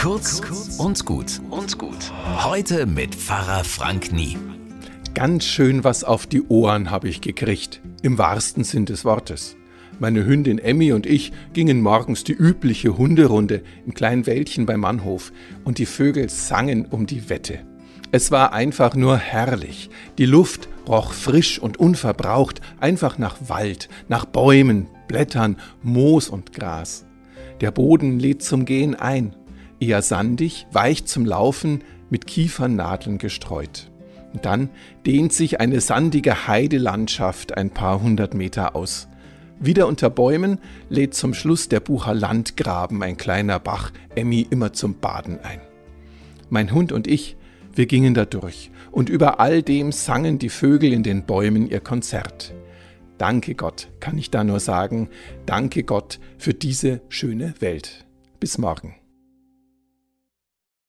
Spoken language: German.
Kurz und gut und gut. Heute mit Pfarrer Frank Nie. Ganz schön was auf die Ohren habe ich gekriegt, im wahrsten Sinn des Wortes. Meine Hündin Emmy und ich gingen morgens die übliche Hunderunde im kleinen Wäldchen bei Mannhof und die Vögel sangen um die Wette. Es war einfach nur herrlich. Die Luft roch frisch und unverbraucht, einfach nach Wald, nach Bäumen, Blättern, Moos und Gras. Der Boden lädt zum Gehen ein, eher sandig, weich zum Laufen, mit Kiefernadeln gestreut. Und dann dehnt sich eine sandige Heidelandschaft ein paar hundert Meter aus. Wieder unter Bäumen lädt zum Schluss der Bucher Landgraben, ein kleiner Bach, Emmy immer zum Baden ein. Mein Hund und ich, wir gingen da durch, und über all dem sangen die Vögel in den Bäumen ihr Konzert. Danke Gott, kann ich da nur sagen, danke Gott für diese schöne Welt. Bis morgen.